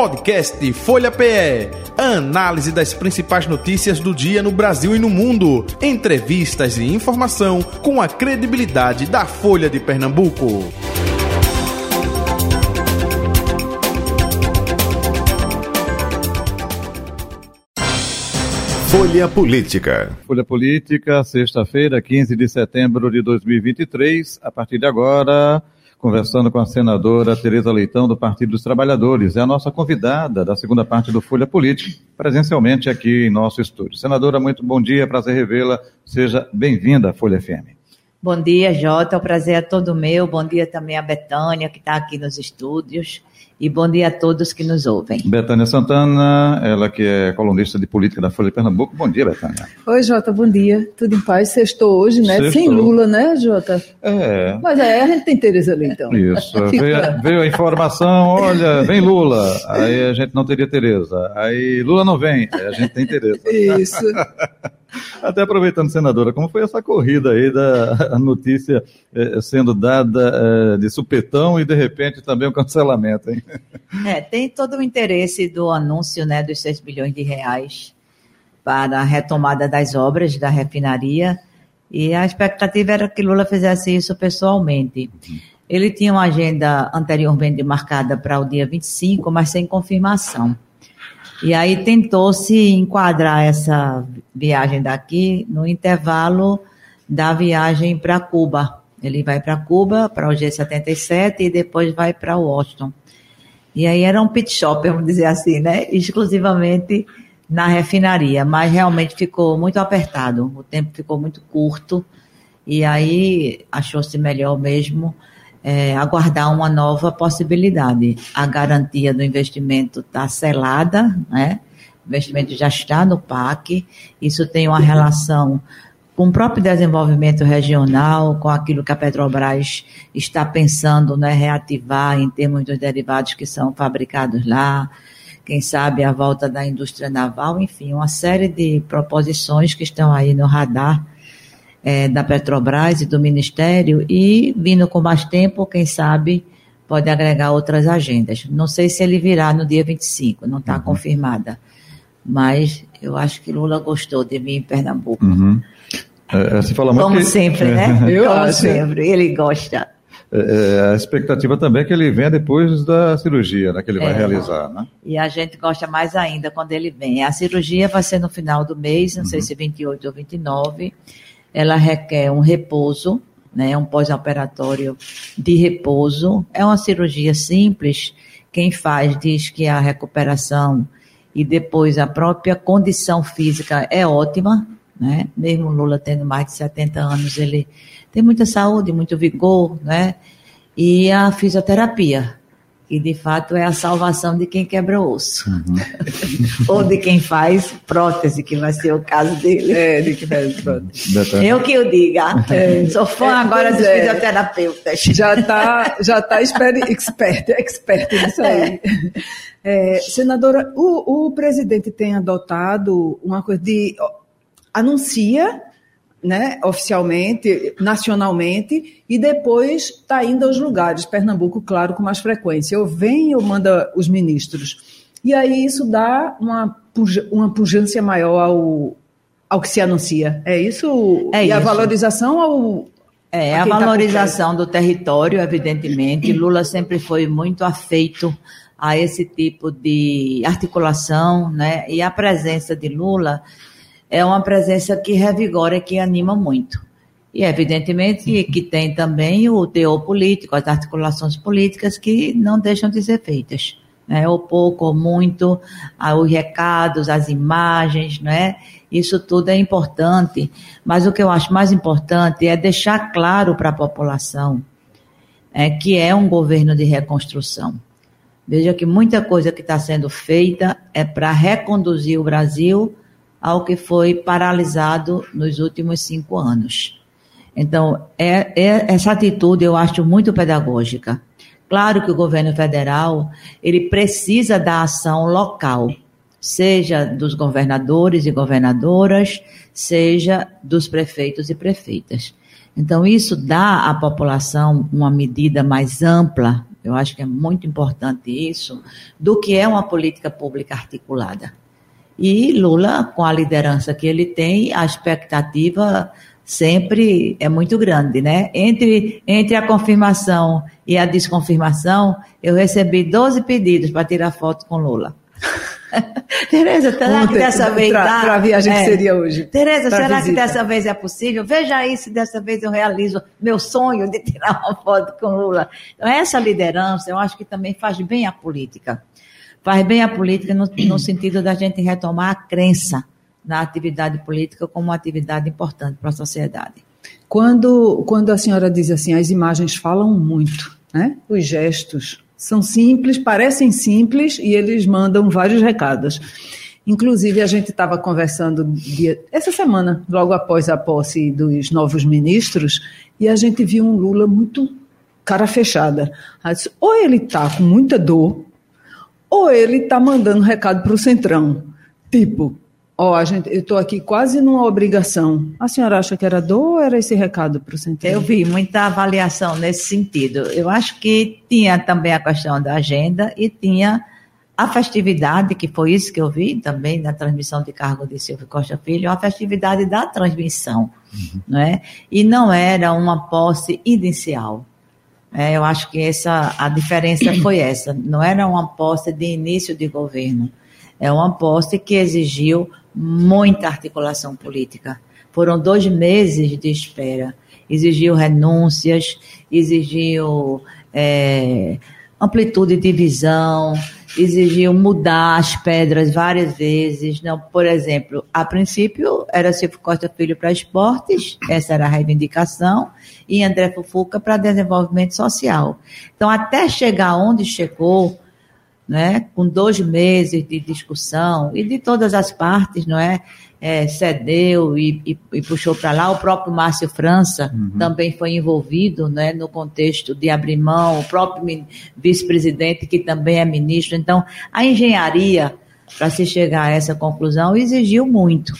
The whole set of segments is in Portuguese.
Podcast Folha PE. Análise das principais notícias do dia no Brasil e no mundo. Entrevistas e informação com a credibilidade da Folha de Pernambuco. Folha Política. Folha Política, sexta-feira, 15 de setembro de 2023. A partir de agora, conversando com a senadora Tereza Leitão, do Partido dos Trabalhadores. É a nossa convidada da segunda parte do Folha Política, presencialmente aqui em nosso estúdio. Senadora, muito bom dia, prazer revê-la. Seja bem-vinda à Folha FM. Bom dia, Jota. O prazer é todo meu. Bom dia também a Betânia, que está aqui nos estúdios. E bom dia a todos que nos ouvem. Betânia Santana, ela que é colunista de política da Folha de Pernambuco. Bom dia, Betânia. Oi, Jota, bom dia. Tudo em paz? Sextou hoje, né? Sextou. Sem Lula, né, Jota? É. Mas é, a gente tem Tereza ali, então. Isso. veio, veio, a informação, olha, vem Lula. Aí a gente não teria Tereza. Aí Lula não vem, aí a gente tem Tereza. Isso. Até aproveitando, senadora, como foi essa corrida aí da notícia eh, sendo dada eh, de supetão e de repente também o cancelamento, hein? É, tem todo o interesse do anúncio né, dos 6 bilhões de reais para a retomada das obras da refinaria e a expectativa era que Lula fizesse isso pessoalmente. Ele tinha uma agenda anteriormente marcada para o dia 25, mas sem confirmação. E aí tentou-se enquadrar essa viagem daqui no intervalo da viagem para Cuba. Ele vai para Cuba, para o G77 e depois vai para Washington. E aí era um pit shop, vamos dizer assim, né? Exclusivamente na refinaria, mas realmente ficou muito apertado, o tempo ficou muito curto, e aí achou-se melhor mesmo é, aguardar uma nova possibilidade. A garantia do investimento está selada, né? o investimento já está no PAC, isso tem uma relação com o próprio desenvolvimento regional, com aquilo que a Petrobras está pensando né, reativar em termos dos derivados que são fabricados lá, quem sabe a volta da indústria naval, enfim, uma série de proposições que estão aí no radar é, da Petrobras e do Ministério e vindo com mais tempo, quem sabe pode agregar outras agendas. Não sei se ele virá no dia 25, não está uhum. confirmada, mas eu acho que Lula gostou de vir em Pernambuco. Uhum. É, é fala Como que... sempre, né? Eu Como acho. sempre, ele gosta. É, é, a expectativa também é que ele venha depois da cirurgia, né, que ele vai é, realizar, né? E a gente gosta mais ainda quando ele vem. A cirurgia vai ser no final do mês, não uhum. sei se 28 ou 29 ela requer um repouso, né, um pós-operatório de repouso. É uma cirurgia simples. Quem faz diz que a recuperação e depois a própria condição física é ótima, né? Mesmo Lula tendo mais de 70 anos, ele tem muita saúde, muito vigor, né? E a fisioterapia, e de fato é a salvação de quem quebra osso. Uhum. Ou de quem faz prótese, que vai ser o caso dele. É, de quem faz prótese. Eu que o diga. É. Sou fã é, agora dos é. fisioterapeutas. Já está já tá expert, expert, expert nisso aí. É. é, senadora, o, o presidente tem adotado uma coisa de. anuncia né, oficialmente, nacionalmente, e depois está indo aos lugares, Pernambuco, claro, com mais frequência. Eu venho, eu manda os ministros. E aí isso dá uma, uma pujança maior ao, ao que se anuncia. É isso? É e isso. a valorização ao. É, a, a tá valorização tá do território, evidentemente. Lula sempre foi muito afeito a esse tipo de articulação, né? E a presença de Lula é uma presença que revigora, que anima muito. E, evidentemente, que tem também o teor político, as articulações políticas que não deixam de ser feitas. Né? Ou pouco ou muito, os recados, as imagens, né? Isso tudo é importante. Mas o que eu acho mais importante é deixar claro para a população é, que é um governo de reconstrução. Veja que muita coisa que está sendo feita é para reconduzir o Brasil ao que foi paralisado nos últimos cinco anos. Então, é, é, essa atitude eu acho muito pedagógica. Claro que o governo federal ele precisa da ação local, seja dos governadores e governadoras, seja dos prefeitos e prefeitas. Então, isso dá à população uma medida mais ampla eu acho que é muito importante isso, do que é uma política pública articulada. E Lula, com a liderança que ele tem, a expectativa sempre é muito grande, né? Entre, entre a confirmação e a desconfirmação, eu recebi 12 pedidos para tirar foto com Lula. Tereza, será que dessa vez dá? Para a viagem é. que seria hoje. Tereza, será visita. que dessa vez é possível? Veja aí se dessa vez eu realizo meu sonho de tirar uma foto com Lula. Então, essa liderança, eu acho que também faz bem a política. Faz bem a política no, no sentido da gente retomar a crença na atividade política como uma atividade importante para a sociedade. Quando, quando a senhora diz assim, as imagens falam muito, né? os gestos, são simples, parecem simples e eles mandam vários recados. Inclusive, a gente estava conversando dia, essa semana, logo após a posse dos novos ministros, e a gente viu um Lula muito cara fechada. Ou ele está com muita dor, ou ele está mandando recado para o Centrão. Tipo, Ó, oh, gente, eu estou aqui quase numa obrigação. A senhora acha que era dor ou era esse recado para o Centrão? Eu vi muita avaliação nesse sentido. Eu acho que tinha também a questão da agenda e tinha a festividade, que foi isso que eu vi também na transmissão de cargo de Silvio Costa Filho, a festividade da transmissão, uhum. não é? E não era uma posse inicial. É, eu acho que essa a diferença foi essa. Não era uma posse de início de governo. É uma posse que exigiu muita articulação política. Foram dois meses de espera. Exigiu renúncias, exigiu é, amplitude de visão, exigiu mudar as pedras várias vezes. Não, por exemplo, a princípio era Silvio Costa Filho para esportes, essa era a reivindicação, e André Fufuca para desenvolvimento social. Então, até chegar onde chegou, né, com dois meses de discussão e de todas as partes, não é, é cedeu e, e, e puxou para lá. O próprio Márcio França uhum. também foi envolvido, né, no contexto de abrir mão. O próprio vice-presidente que também é ministro. Então, a engenharia para se chegar a essa conclusão exigiu muito.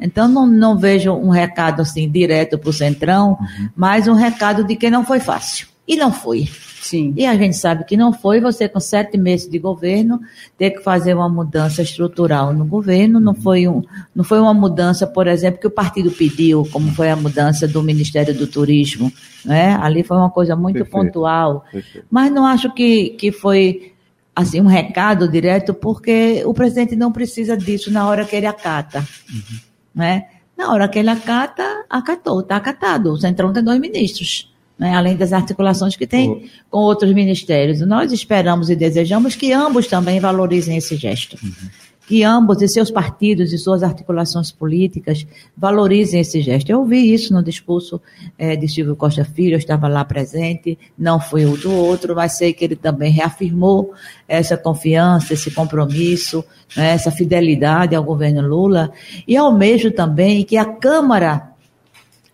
Então, não, não vejo um recado assim direto para o Centrão, uhum. mas um recado de que não foi fácil. E não foi. Sim. E a gente sabe que não foi você com sete meses de governo ter que fazer uma mudança estrutural no governo, não uhum. foi, um, não foi uma mudança, por exemplo, que o partido pediu, como foi a mudança do Ministério do Turismo. Né? Ali foi uma coisa muito Perfeito. pontual. Perfeito. Mas não acho que, que foi assim um recado direto, porque o presidente não precisa disso na hora que ele acata. Uhum. Né? Na hora que ele acata, acatou, está acatado. O Centrão tem dois ministros né, além das articulações que tem com outros ministérios. Nós esperamos e desejamos que ambos também valorizem esse gesto. Uhum. Que ambos e seus partidos e suas articulações políticas valorizem esse gesto. Eu ouvi isso no discurso é, de Silvio Costa Filho, eu estava lá presente, não foi o do outro, mas sei que ele também reafirmou essa confiança, esse compromisso, né, essa fidelidade ao governo Lula, e ao mesmo também que a Câmara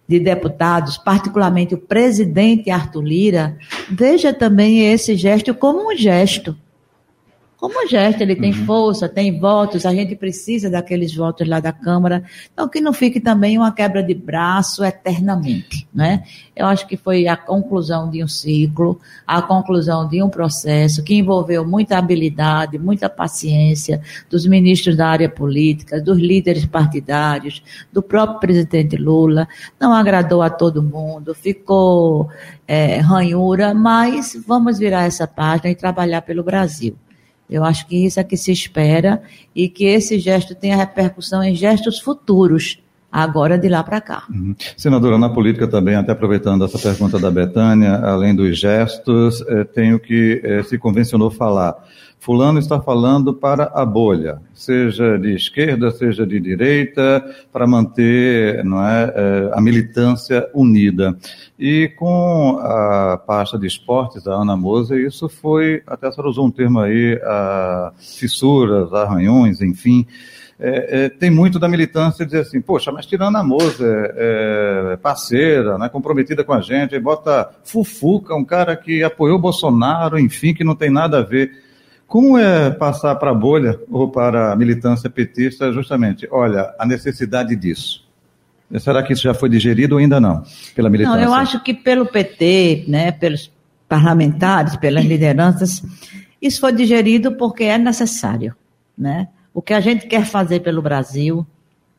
de deputados, particularmente o presidente Arthur Lira, veja também esse gesto como um gesto como gesto, ele tem uhum. força, tem votos, a gente precisa daqueles votos lá da Câmara. Então, que não fique também uma quebra de braço eternamente. Né? Eu acho que foi a conclusão de um ciclo, a conclusão de um processo que envolveu muita habilidade, muita paciência dos ministros da área política, dos líderes partidários, do próprio presidente Lula. Não agradou a todo mundo, ficou é, ranhura, mas vamos virar essa página e trabalhar pelo Brasil. Eu acho que isso é que se espera e que esse gesto tenha repercussão em gestos futuros, agora de lá para cá. Uhum. Senadora, na política também, até aproveitando essa pergunta da Betânia, além dos gestos, eh, tenho que eh, se convencionou falar. Fulano está falando para a bolha, seja de esquerda, seja de direita, para manter não é, eh, a militância unida. E com a pasta de esportes da Ana Moser, isso foi, até a usou um termo aí, fissuras, arranhões, enfim. É, é, tem muito da militância dizer assim, poxa, mas tirando a Moser, é, é, parceira, né, comprometida com a gente, bota Fufuca, um cara que apoiou Bolsonaro, enfim, que não tem nada a ver. Como é passar para a bolha ou para a militância petista justamente, olha, a necessidade disso? Será que isso já foi digerido ou ainda não, pela militância? Não, eu acho que pelo PT, né, pelos parlamentares, pelas lideranças, isso foi digerido porque é necessário. Né? O que a gente quer fazer pelo Brasil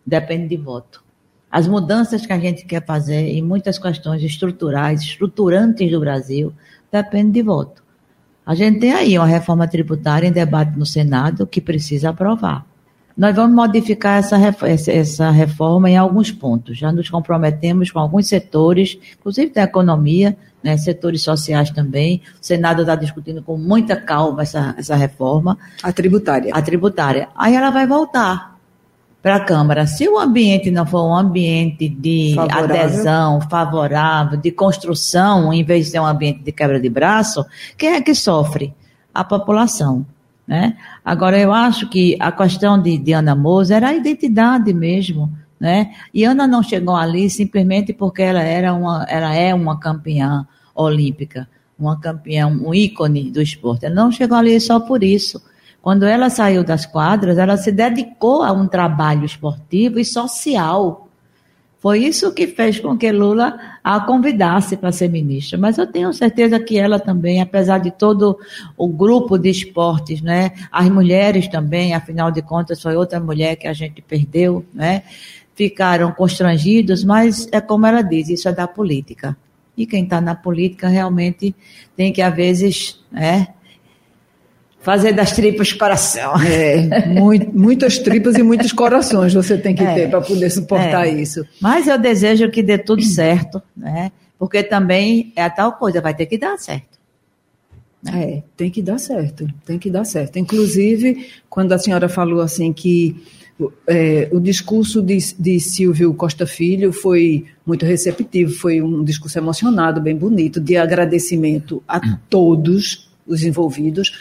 depende de voto. As mudanças que a gente quer fazer em muitas questões estruturais, estruturantes do Brasil, depende de voto. A gente tem aí uma reforma tributária em debate no Senado que precisa aprovar. Nós vamos modificar essa, essa reforma em alguns pontos. Já nos comprometemos com alguns setores, inclusive da economia, né, setores sociais também. O Senado está discutindo com muita calma essa, essa reforma. A tributária. A tributária. Aí ela vai voltar para a Câmara. Se o ambiente não for um ambiente de favorável. adesão favorável, de construção, em vez de ser um ambiente de quebra de braço, quem é que sofre? A população. Né? Agora, eu acho que a questão de, de Ana Moza era a identidade mesmo. Né? E Ana não chegou ali simplesmente porque ela, era uma, ela é uma campeã olímpica, uma campeã, um ícone do esporte. Ela não chegou ali só por isso. Quando ela saiu das quadras, ela se dedicou a um trabalho esportivo e social foi isso que fez com que Lula a convidasse para ser ministra. Mas eu tenho certeza que ela também, apesar de todo o grupo de esportes, né, as mulheres também, afinal de contas, foi outra mulher que a gente perdeu, né, ficaram constrangidos, mas é como ela diz, isso é da política. E quem está na política realmente tem que, às vezes, né, Fazer das tripas coração. É, muito, muitas tripas e muitos corações você tem que é, ter para poder suportar é. isso. Mas eu desejo que dê tudo certo, né? Porque também é a tal coisa, vai ter que dar certo. É, tem que dar certo, tem que dar certo. Inclusive, quando a senhora falou assim que é, o discurso de, de Silvio Costa Filho foi muito receptivo, foi um discurso emocionado, bem bonito, de agradecimento a todos os envolvidos.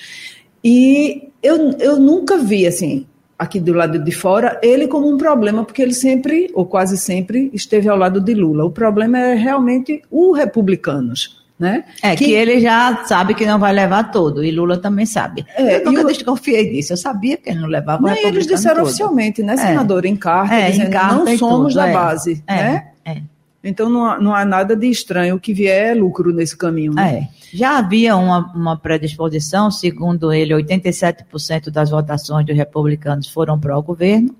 E eu, eu nunca vi, assim, aqui do lado de fora, ele como um problema, porque ele sempre, ou quase sempre, esteve ao lado de Lula. O problema é realmente os republicanos. Né? É, que, que, ele já sabe que não vai levar todo, e Lula também sabe. É, eu nunca eu, desconfiei disso, eu sabia que ele não levava o Eles disseram todo. oficialmente, né, senador, é. em carta, é, dizendo, em carta não somos tudo, da é. base. É, né? É. Então não há, não há nada de estranho. O que vier é lucro nesse caminho. Né? É. Já havia uma, uma predisposição, segundo ele, 87% das votações dos republicanos foram para o governo.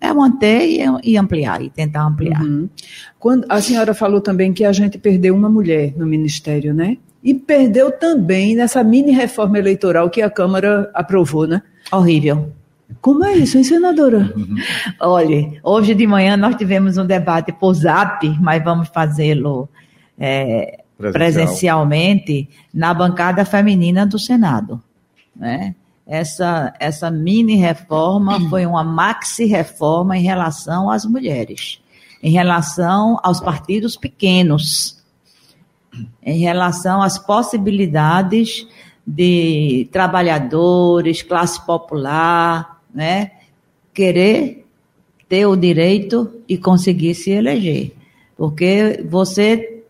É manter e, e, ampliar, e tentar ampliar. Uhum. Quando, a senhora falou também que a gente perdeu uma mulher no ministério, né? E perdeu também nessa mini reforma eleitoral que a Câmara aprovou, né? Horrível. Como é isso, hein, senadora? Olha, hoje de manhã nós tivemos um debate por zap, mas vamos fazê-lo é, Presencial. presencialmente na bancada feminina do Senado. Né? Essa, essa mini reforma foi uma maxi reforma em relação às mulheres, em relação aos partidos pequenos, em relação às possibilidades de trabalhadores, classe popular, né, querer ter o direito e conseguir se eleger. Porque você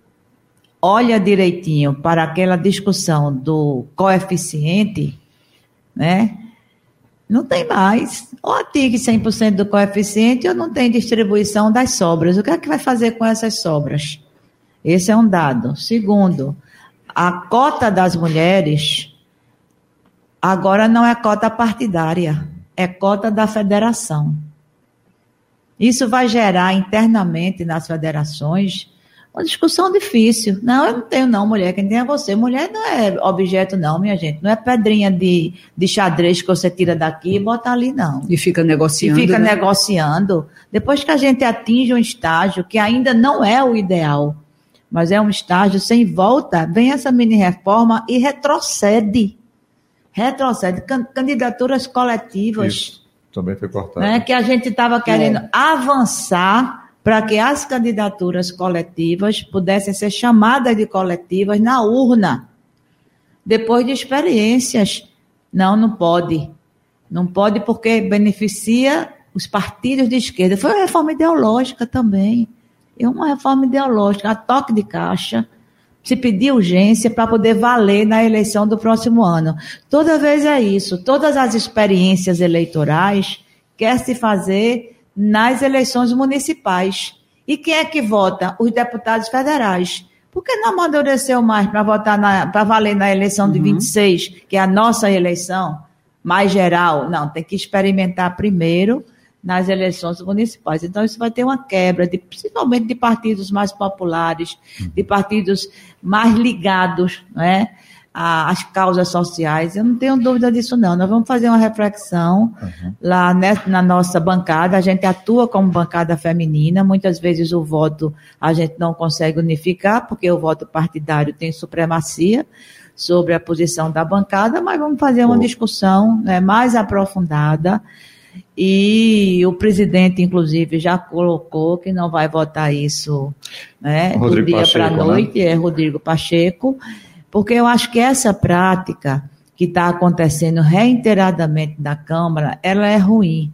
olha direitinho para aquela discussão do coeficiente, né? Não tem mais. Ou atinge 100% do coeficiente ou não tem distribuição das sobras. O que é que vai fazer com essas sobras? Esse é um dado. Segundo, a cota das mulheres agora não é cota partidária é cota da federação. Isso vai gerar internamente nas federações uma discussão difícil. Não, eu não tenho não, mulher. Quem tem é você. Mulher não é objeto não, minha gente. Não é pedrinha de, de xadrez que você tira daqui e bota ali, não. E fica negociando. E fica né? negociando. Depois que a gente atinge um estágio que ainda não é o ideal, mas é um estágio sem volta, vem essa mini reforma e retrocede retrocede. Candidaturas coletivas. Isso, também foi cortado. Né, que a gente estava querendo é. avançar para que as candidaturas coletivas pudessem ser chamadas de coletivas na urna, depois de experiências. Não, não pode. Não pode porque beneficia os partidos de esquerda. Foi uma reforma ideológica também. É uma reforma ideológica, a toque de caixa se pedir urgência para poder valer na eleição do próximo ano. Toda vez é isso. Todas as experiências eleitorais quer se fazer nas eleições municipais. E quem é que vota? Os deputados federais. Por que não amadureceu mais para votar para valer na eleição de uhum. 26, que é a nossa eleição mais geral? Não, tem que experimentar primeiro nas eleições municipais. Então, isso vai ter uma quebra, de, principalmente de partidos mais populares, de partidos mais ligados né, às causas sociais. Eu não tenho dúvida disso, não. Nós vamos fazer uma reflexão uhum. lá na nossa bancada. A gente atua como bancada feminina. Muitas vezes o voto a gente não consegue unificar, porque o voto partidário tem supremacia sobre a posição da bancada, mas vamos fazer uma discussão né, mais aprofundada e o presidente, inclusive, já colocou que não vai votar isso né, do dia para a né? noite, né? é Rodrigo Pacheco, porque eu acho que essa prática que está acontecendo reiteradamente na Câmara, ela é ruim.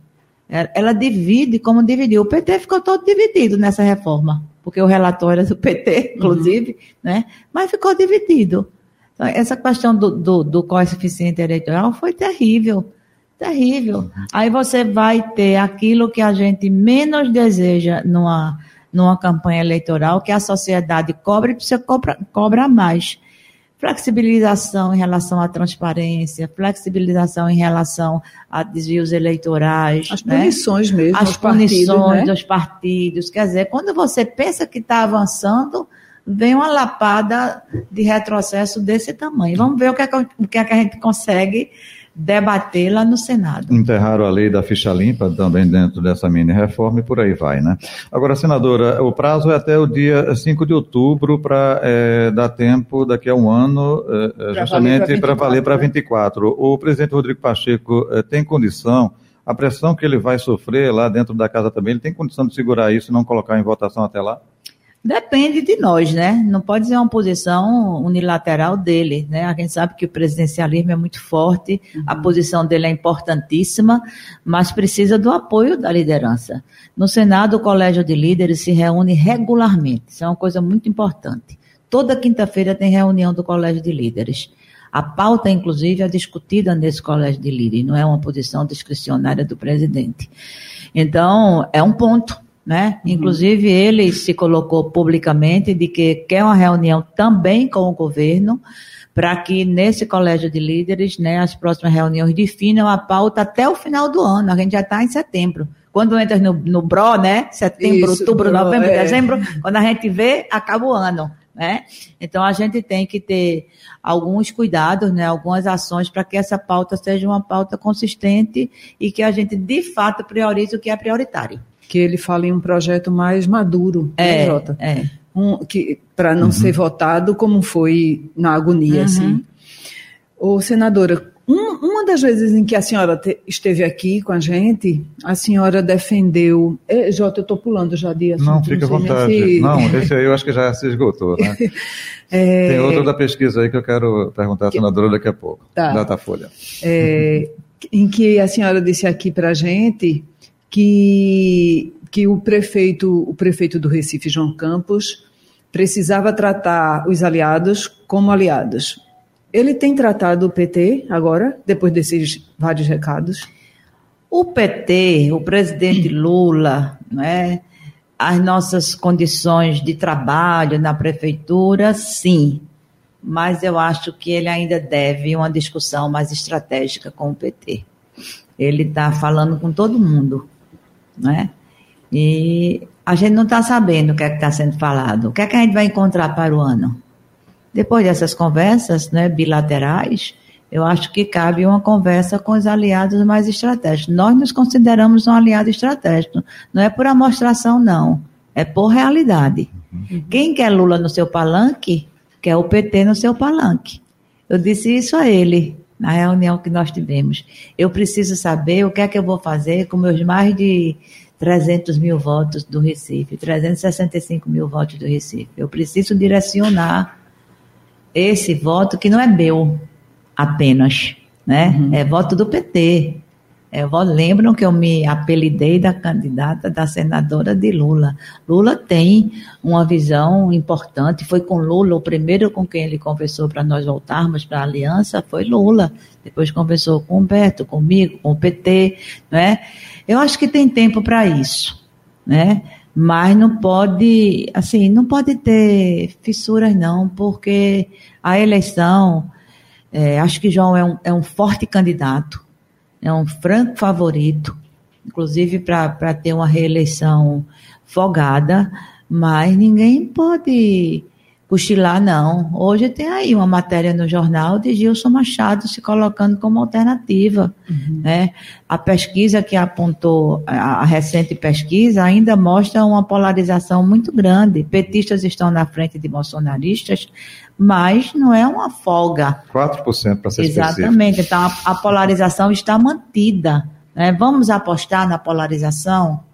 Ela divide como dividiu. O PT ficou todo dividido nessa reforma, porque o relatório é do PT, inclusive, uhum. né? mas ficou dividido. Então, essa questão do, do, do coeficiente eleitoral foi terrível. Terrível. Aí você vai ter aquilo que a gente menos deseja numa, numa campanha eleitoral, que a sociedade cobra e precisa cobra, cobra mais. Flexibilização em relação à transparência, flexibilização em relação a desvios eleitorais. As né? punições mesmo. As punições partidos, né? dos partidos. Quer dizer, quando você pensa que está avançando, vem uma lapada de retrocesso desse tamanho. Vamos ver o que é que, o que, é que a gente consegue debater lá no Senado. Enterraram a lei da ficha limpa também dentro dessa mini reforma e por aí vai, né? Agora, senadora, o prazo é até o dia 5 de outubro para é, dar tempo daqui a um ano, é, justamente para valer para 24. O presidente Rodrigo Pacheco é, tem condição, a pressão que ele vai sofrer lá dentro da casa também, ele tem condição de segurar isso e não colocar em votação até lá? Depende de nós, né? Não pode ser uma posição unilateral dele, né? A gente sabe que o presidencialismo é muito forte, uhum. a posição dele é importantíssima, mas precisa do apoio da liderança. No Senado, o Colégio de Líderes se reúne regularmente, isso é uma coisa muito importante. Toda quinta-feira tem reunião do Colégio de Líderes. A pauta, inclusive, é discutida nesse Colégio de Líderes, não é uma posição discricionária do presidente. Então, é um ponto né? Uhum. Inclusive ele se colocou publicamente de que quer uma reunião também com o governo para que nesse colégio de líderes, né, as próximas reuniões definam a pauta até o final do ano. A gente já está em setembro. Quando entra no, no BRO, né? Setembro, Isso, outubro, bro, novembro, é. dezembro, quando a gente vê, acaba o ano. Né? Então a gente tem que ter alguns cuidados, né, algumas ações para que essa pauta seja uma pauta consistente e que a gente de fato priorize o que é prioritário que ele fala em um projeto mais maduro, né, é, Jota? É. Um, que para não uhum. ser votado como foi na agonia, uhum. assim. Ô, senadora, um, uma das vezes em que a senhora te, esteve aqui com a gente, a senhora defendeu. É, Jota, eu estou pulando já de assunto. Não, fica à vontade. Se... Não, esse aí eu acho que já se esgotou, né? é... Tem outro da pesquisa aí que eu quero perguntar à senadora daqui a pouco. Tá. Datafolha. É, em que a senhora disse aqui para a gente que, que o prefeito, o prefeito do Recife, João Campos, precisava tratar os aliados como aliados. Ele tem tratado o PT agora, depois desses vários recados? O PT, o presidente Lula, né, as nossas condições de trabalho na prefeitura, sim. Mas eu acho que ele ainda deve uma discussão mais estratégica com o PT. Ele está falando com todo mundo né? E a gente não está sabendo o que é que está sendo falado. O que é que a gente vai encontrar para o ano? Depois dessas conversas né, bilaterais, eu acho que cabe uma conversa com os aliados mais estratégicos. Nós nos consideramos um aliado estratégico. Não é por amostração, não. É por realidade. Uhum. Quem quer Lula no seu palanque, quer o PT no seu palanque. Eu disse isso a ele na reunião que nós tivemos. Eu preciso saber o que é que eu vou fazer com meus mais de 300 mil votos do Recife, 365 mil votos do Recife. Eu preciso direcionar esse voto que não é meu apenas, né? Uhum. É voto do PT. Eu lembram que eu me apelidei da candidata da senadora de Lula. Lula tem uma visão importante. Foi com Lula, o primeiro com quem ele conversou para nós voltarmos para a aliança foi Lula. Depois conversou com Humberto, comigo, com o PT. Né? Eu acho que tem tempo para isso. Né? Mas não pode, assim, não pode ter fissuras não, porque a eleição, é, acho que João é um, é um forte candidato, é um franco favorito, inclusive para ter uma reeleição folgada, mas ninguém pode cochilar, não. Hoje tem aí uma matéria no jornal de Gilson Machado se colocando como alternativa. Uhum. Né? A pesquisa que apontou, a recente pesquisa, ainda mostra uma polarização muito grande. Petistas estão na frente de bolsonaristas, mas não é uma folga. 4% para ser Exatamente. Específico. Então a, a, polarização está mantida. Né? Vamos apostar na polarização?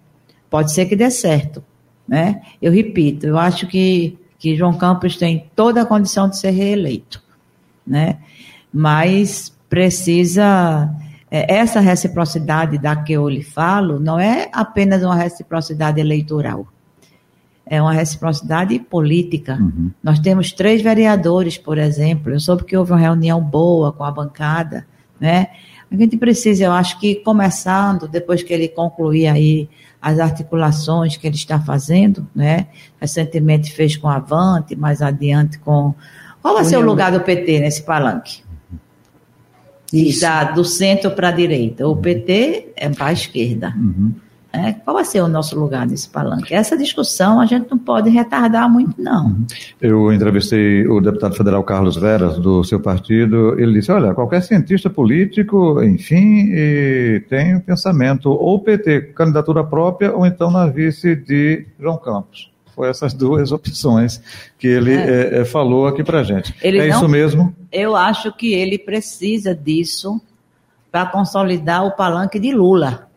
Pode ser que dê certo. Né? Eu repito, eu acho que que João Campos tem toda a condição de ser reeleito, né? Mas precisa é, essa reciprocidade da que eu lhe falo não é apenas uma reciprocidade eleitoral, é uma reciprocidade política. Uhum. Nós temos três vereadores, por exemplo. Eu soube que houve uma reunião boa com a bancada, né? A gente precisa, eu acho que começando, depois que ele concluir aí as articulações que ele está fazendo, né? Recentemente fez com a Avante, mais adiante com. Qual vai ser o lugar do PT nesse palanque? Isso. Está do centro para a direita. O PT é para a esquerda. Uhum. É, qual vai ser o nosso lugar nesse palanque? Essa discussão a gente não pode retardar muito, não. Eu entrevistei o deputado federal Carlos Veras, do seu partido. Ele disse: olha, qualquer cientista político, enfim, tem um pensamento ou PT, candidatura própria, ou então na vice de João Campos. Foi essas duas opções que ele é. É, falou aqui para gente. Ele é não, isso mesmo? Eu acho que ele precisa disso para consolidar o palanque de Lula.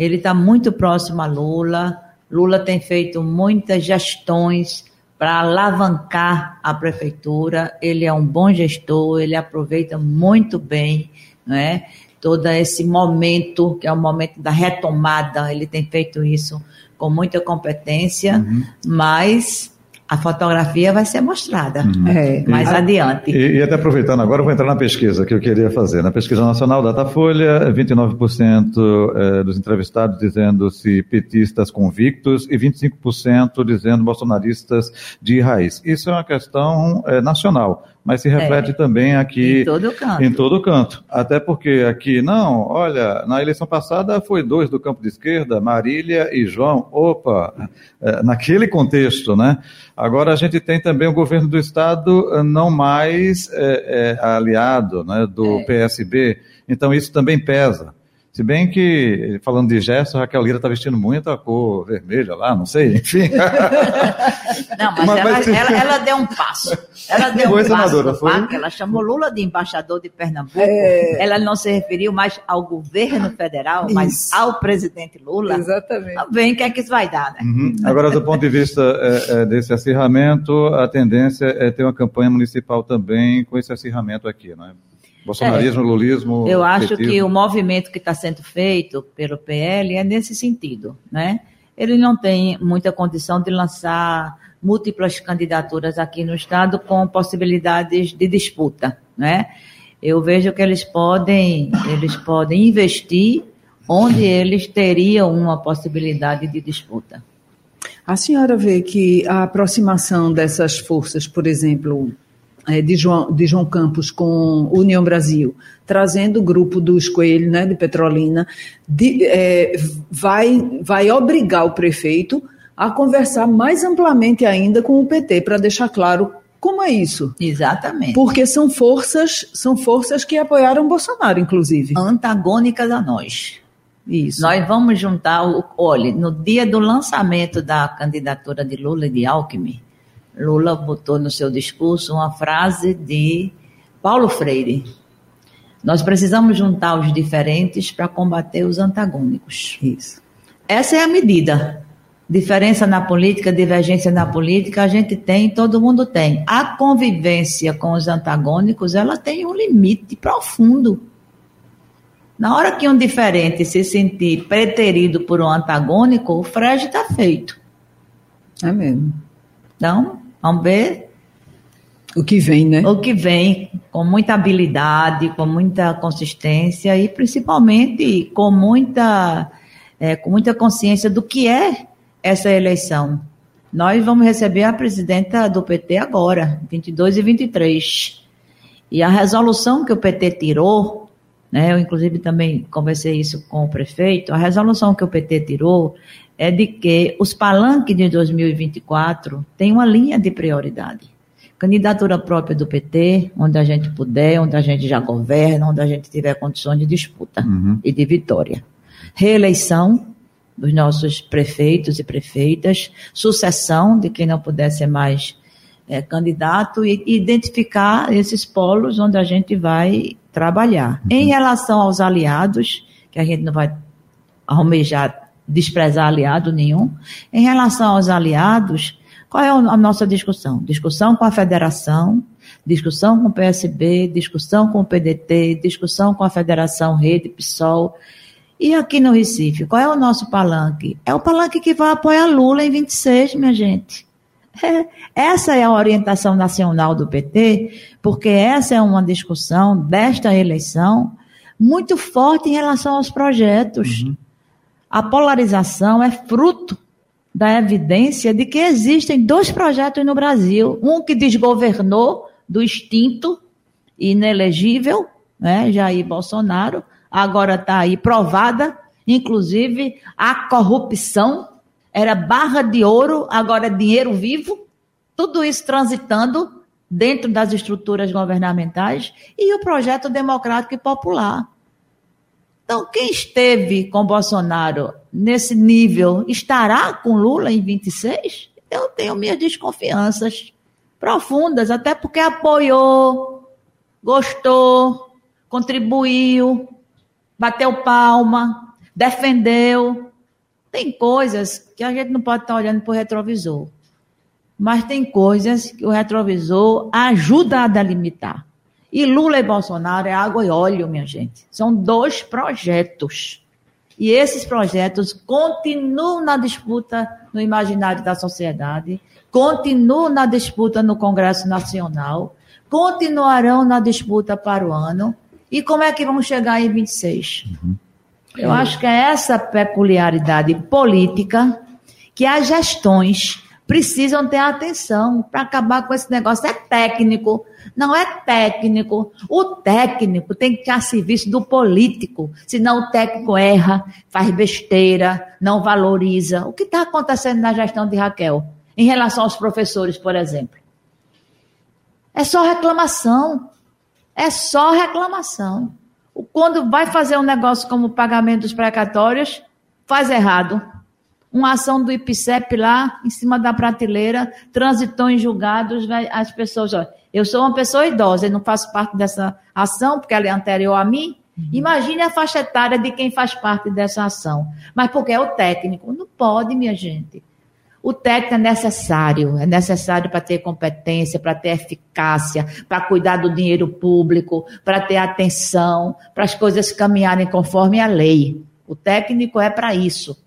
Ele está muito próximo a Lula. Lula tem feito muitas gestões para alavancar a prefeitura. Ele é um bom gestor, ele aproveita muito bem, não é? Todo esse momento, que é o momento da retomada, ele tem feito isso com muita competência, uhum. mas a fotografia vai ser mostrada uhum. é, mais e, adiante. E, e, até aproveitando agora, vou entrar na pesquisa que eu queria fazer. Na pesquisa nacional Datafolha, 29% é, dos entrevistados dizendo-se petistas convictos e 25% dizendo bolsonaristas de raiz. Isso é uma questão é, nacional mas se reflete é, também aqui em todo canto. Em todo canto. Até porque aqui, não, olha, na eleição passada foi dois do campo de esquerda, Marília e João. Opa, é, naquele contexto, né? Agora a gente tem também o governo do estado eh, não mais é, é, aliado né, do é. PSB, então isso também pesa. Se bem que, falando de gesto, Raquel Lira está vestindo muito a cor vermelha lá, não sei, enfim. Não, mas, mas ela, mas... Ela, ela, deu um passo. Ela deu foi, um passo foi? ela chamou Lula de embaixador de Pernambuco. É... Ela não se referiu mais ao governo federal, isso. mas ao presidente Lula. Exatamente. Vem o que é que isso vai dar, né? Uhum. Agora, do ponto de vista é, é, desse acirramento, a tendência é ter uma campanha municipal também com esse acirramento aqui, não é? Bolsonarismo, é, lulismo. Eu acho petismo. que o movimento que está sendo feito pelo PL é nesse sentido, né? Ele não tem muita condição de lançar múltiplas candidaturas aqui no estado com possibilidades de disputa, né? Eu vejo que eles podem, eles podem investir onde eles teriam uma possibilidade de disputa. A senhora vê que a aproximação dessas forças, por exemplo, é, de, João, de João Campos com União Brasil, trazendo o grupo dos Coelhos, né, de Petrolina, de, é, vai, vai obrigar o prefeito a conversar mais amplamente ainda com o PT, para deixar claro como é isso. Exatamente. Porque são forças, são forças que apoiaram Bolsonaro, inclusive. Antagônicas a nós. Isso. Nós vamos juntar, o, olha, no dia do lançamento da candidatura de Lula e de Alckmin, Lula botou no seu discurso uma frase de Paulo Freire. Nós precisamos juntar os diferentes para combater os antagônicos. Isso. Essa é a medida. Diferença na política, divergência na política, a gente tem, todo mundo tem. A convivência com os antagônicos, ela tem um limite profundo. Na hora que um diferente se sentir preterido por um antagônico, o frege está feito. É mesmo. Então, Vamos ver o que vem, né? O que vem, com muita habilidade, com muita consistência e principalmente com muita, é, com muita consciência do que é essa eleição. Nós vamos receber a presidenta do PT agora, 22 e 23. E a resolução que o PT tirou, né, eu inclusive também conversei isso com o prefeito, a resolução que o PT tirou é de que os palanques de 2024 têm uma linha de prioridade. Candidatura própria do PT, onde a gente puder, onde a gente já governa, onde a gente tiver condições de disputa uhum. e de vitória. Reeleição dos nossos prefeitos e prefeitas, sucessão de quem não puder ser mais é, candidato e identificar esses polos onde a gente vai trabalhar. Uhum. Em relação aos aliados, que a gente não vai almejar desprezar aliado nenhum, em relação aos aliados, qual é a nossa discussão? Discussão com a federação, discussão com o PSB, discussão com o PDT, discussão com a Federação Rede PSOL, e aqui no Recife, qual é o nosso palanque? É o palanque que vai apoiar Lula em 26, minha gente. É, essa é a orientação nacional do PT, porque essa é uma discussão desta eleição muito forte em relação aos projetos. Uhum. A polarização é fruto da evidência de que existem dois projetos no Brasil: um que desgovernou do extinto inelegível, né, Jair Bolsonaro, agora está aí provada, inclusive a corrupção era barra de ouro, agora é dinheiro vivo, tudo isso transitando dentro das estruturas governamentais e o projeto democrático e popular. Então, quem esteve com Bolsonaro nesse nível estará com Lula em 26? Eu tenho minhas desconfianças profundas, até porque apoiou, gostou, contribuiu, bateu palma, defendeu. Tem coisas que a gente não pode estar olhando para o retrovisor. Mas tem coisas que o retrovisor ajuda a delimitar. E Lula e Bolsonaro é água e óleo, minha gente. São dois projetos. E esses projetos continuam na disputa no imaginário da sociedade, continuam na disputa no Congresso Nacional, continuarão na disputa para o ano, e como é que vamos chegar em 26? Uhum. Eu acho que é essa peculiaridade política que as gestões precisam ter atenção para acabar com esse negócio. É técnico, não é técnico. O técnico tem que estar a serviço do político, senão o técnico erra, faz besteira, não valoriza. O que está acontecendo na gestão de Raquel em relação aos professores, por exemplo? É só reclamação. É só reclamação. Quando vai fazer um negócio como o pagamento dos precatórios, faz errado. Uma ação do IPCEP lá, em cima da prateleira, transitou em julgados, as pessoas, olha, eu sou uma pessoa idosa e não faço parte dessa ação, porque ela é anterior a mim. Uhum. Imagine a faixa etária de quem faz parte dessa ação. Mas porque é o técnico. Não pode, minha gente. O técnico é necessário, é necessário para ter competência, para ter eficácia, para cuidar do dinheiro público, para ter atenção, para as coisas caminharem conforme a lei. O técnico é para isso,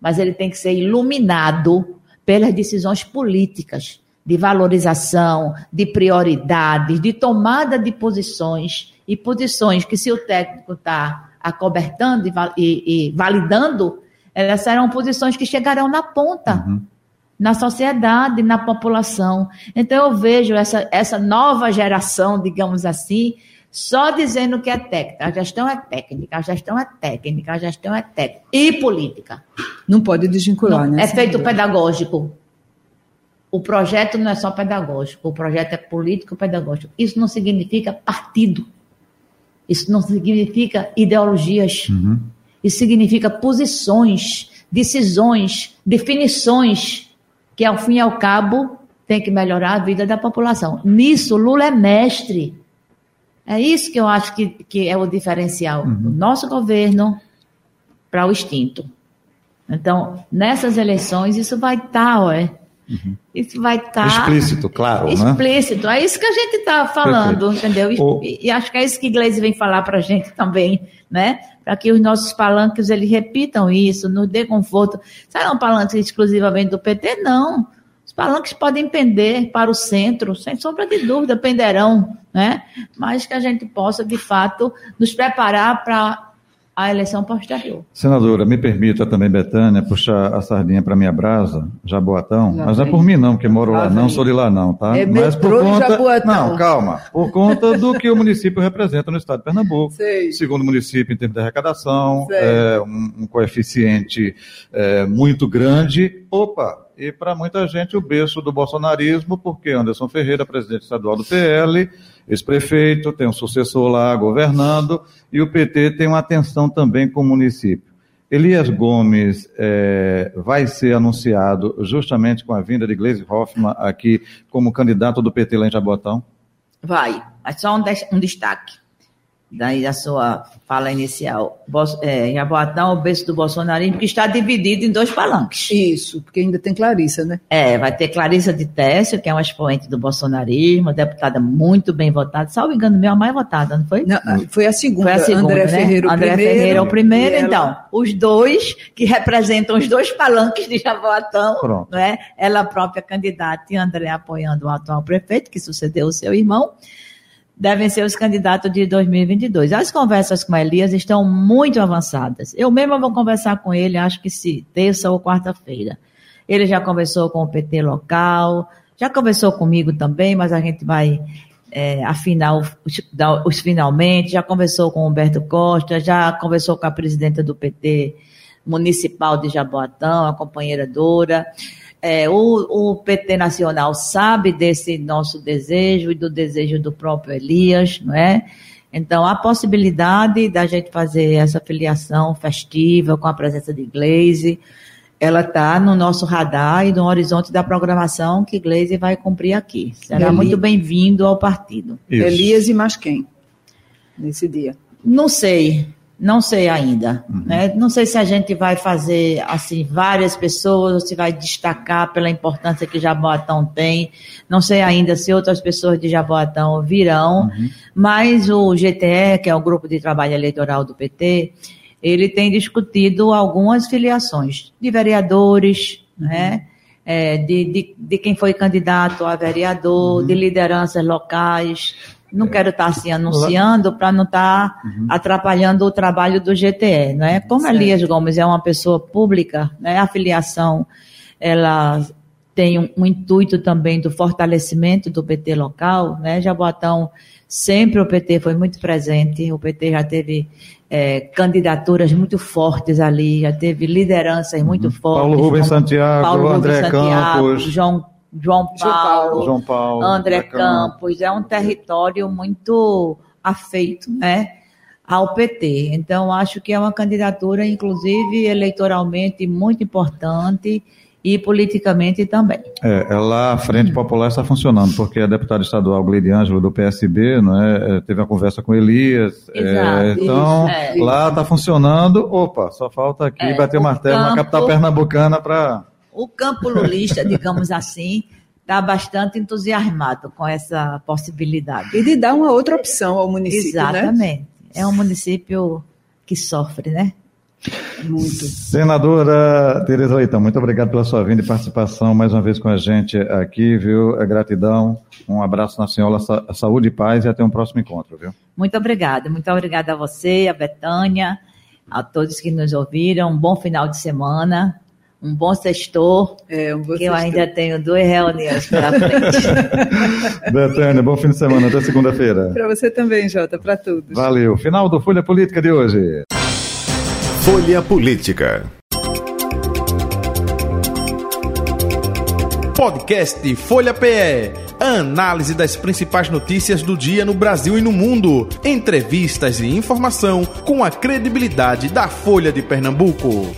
mas ele tem que ser iluminado pelas decisões políticas de valorização, de prioridades, de tomada de posições e posições que se o técnico está acobertando e, e, e, validando, elas serão posições que chegarão na ponta. Uhum na sociedade, na população. Então eu vejo essa, essa nova geração, digamos assim, só dizendo que é técnica. A gestão é técnica, a gestão é técnica, a gestão é técnica. E política. Não pode desvincular, não, né? É feito pedagógico. O projeto não é só pedagógico, o projeto é político-pedagógico. Isso não significa partido. Isso não significa ideologias. Uhum. Isso significa posições, decisões, definições que ao fim e ao cabo tem que melhorar a vida da população. Nisso, Lula é mestre. É isso que eu acho que, que é o diferencial uhum. do nosso governo para o extinto. Então, nessas eleições, isso vai estar, tá. Uhum. Isso vai estar. Tá explícito, claro. Né? Explícito. Né? É isso que a gente está falando, Perfeito. entendeu? E, o... e, acho que é isso que Gleisi vem falar para a gente também, né? Para que os nossos palanques eles repitam isso, nos dê conforto. Será um palanque exclusivamente do PT? Não. Os palanques podem pender para o centro, sem sombra de dúvida, penderão, né? Mas que a gente possa, de fato, nos preparar para à eleição posterior. Senadora, me permita também, Betânia, puxar a sardinha para minha brasa, Jaboatão. Mas não é por mim, não, porque moro lá, não sou de lá, não, tá? É mas por conta. Jaboatão. Não, calma. Por conta do que o município representa no estado de Pernambuco. Sei. Segundo município em termos de arrecadação, é um, um coeficiente é, muito grande. Opa! E para muita gente o berço do bolsonarismo, porque Anderson Ferreira, presidente estadual do PL, ex-prefeito, tem um sucessor lá governando, e o PT tem uma atenção também com o município. Elias Gomes eh, vai ser anunciado justamente com a vinda de Gleisi Hoffmann aqui como candidato do PT lá em Jabotão? Vai, mas só um, des- um destaque daí da sua fala inicial. É, Jaboatão, o berço do bolsonarismo, que está dividido em dois palanques. Isso, porque ainda tem Clarissa, né? É, vai ter Clarissa de Técio, que é uma expoente do bolsonarismo, deputada muito bem votada, salvo engano meu, a mais votada, não foi? Não, foi a segunda. Foi a segunda, André né? Ferreira o André primeiro. Ferreira é o primeiro, ela- então. Os dois que representam os dois palanques de Jaboatão, Pronto. não é? Ela própria candidata e André apoiando o atual prefeito, que sucedeu o seu irmão, devem ser os candidatos de 2022. As conversas com Elias estão muito avançadas. Eu mesma vou conversar com ele, acho que se terça ou quarta-feira. Ele já conversou com o PT local, já conversou comigo também, mas a gente vai é, afinar os, os finalmente, já conversou com o Humberto Costa, já conversou com a presidenta do PT municipal de Jaboatão, a companheira Dora. É, o, o PT Nacional sabe desse nosso desejo e do desejo do próprio Elias, não é? Então, há possibilidade da gente fazer essa filiação festiva com a presença de Glaze. Ela está no nosso radar e no horizonte da programação que Glaze vai cumprir aqui. Será Eli- muito bem-vindo ao partido. Isso. Elias e mais quem? Nesse dia. Não sei, não sei ainda. Né? Não sei se a gente vai fazer assim várias pessoas ou se vai destacar pela importância que Jaboatão tem. Não sei ainda se outras pessoas de Jaboatão virão, mas o GTE, que é o Grupo de Trabalho Eleitoral do PT, ele tem discutido algumas filiações de vereadores, né? É, de, de, de quem foi candidato a vereador, de lideranças locais. Não quero estar assim anunciando para não estar atrapalhando o trabalho do GTE, não é? Como Elias Gomes é uma pessoa pública, né? A filiação ela tem um, um intuito também do fortalecimento do PT local, né? Jaboatão sempre o PT foi muito presente, o PT já teve é, candidaturas muito fortes ali, já teve lideranças muito fortes. Paulo Rubens Santiago, Paulo André Santiago, Campos. João, João Paulo, Paulo. João Paulo. André Campos. Campos, é um território muito afeito, né? Ao PT. Então, acho que é uma candidatura, inclusive, eleitoralmente muito importante e politicamente também. É, é lá a Frente Popular está funcionando, porque a deputada estadual Gleide Ângelo, do PSB, né, é, teve uma conversa com Elias. é, Exato, então, isso, é. lá está funcionando. Opa, só falta aqui É, bater o o martelo na campo- capital pernambucana para. O campo lulista, digamos assim, está bastante entusiasmado com essa possibilidade. E de dar uma outra opção ao município, né? Exatamente. É um município que sofre, né? Muito. Senadora Tereza Leitão, muito obrigado pela sua vinda e participação mais uma vez com a gente aqui, viu? É gratidão, um abraço na senhora, sa- saúde e paz e até um próximo encontro, viu? Muito obrigada. Muito obrigada a você, a Betânia, a todos que nos ouviram. Um bom final de semana, um bom sextor, É, um bom que eu sexto. ainda tenho duas reuniões pela frente. Betânia, bom fim de semana, até segunda-feira. Para você também, Jota, para todos. Valeu. Final do Folha Política de hoje. Folha Política. Podcast Folha PE. A análise das principais notícias do dia no Brasil e no mundo. Entrevistas e informação com a credibilidade da Folha de Pernambuco.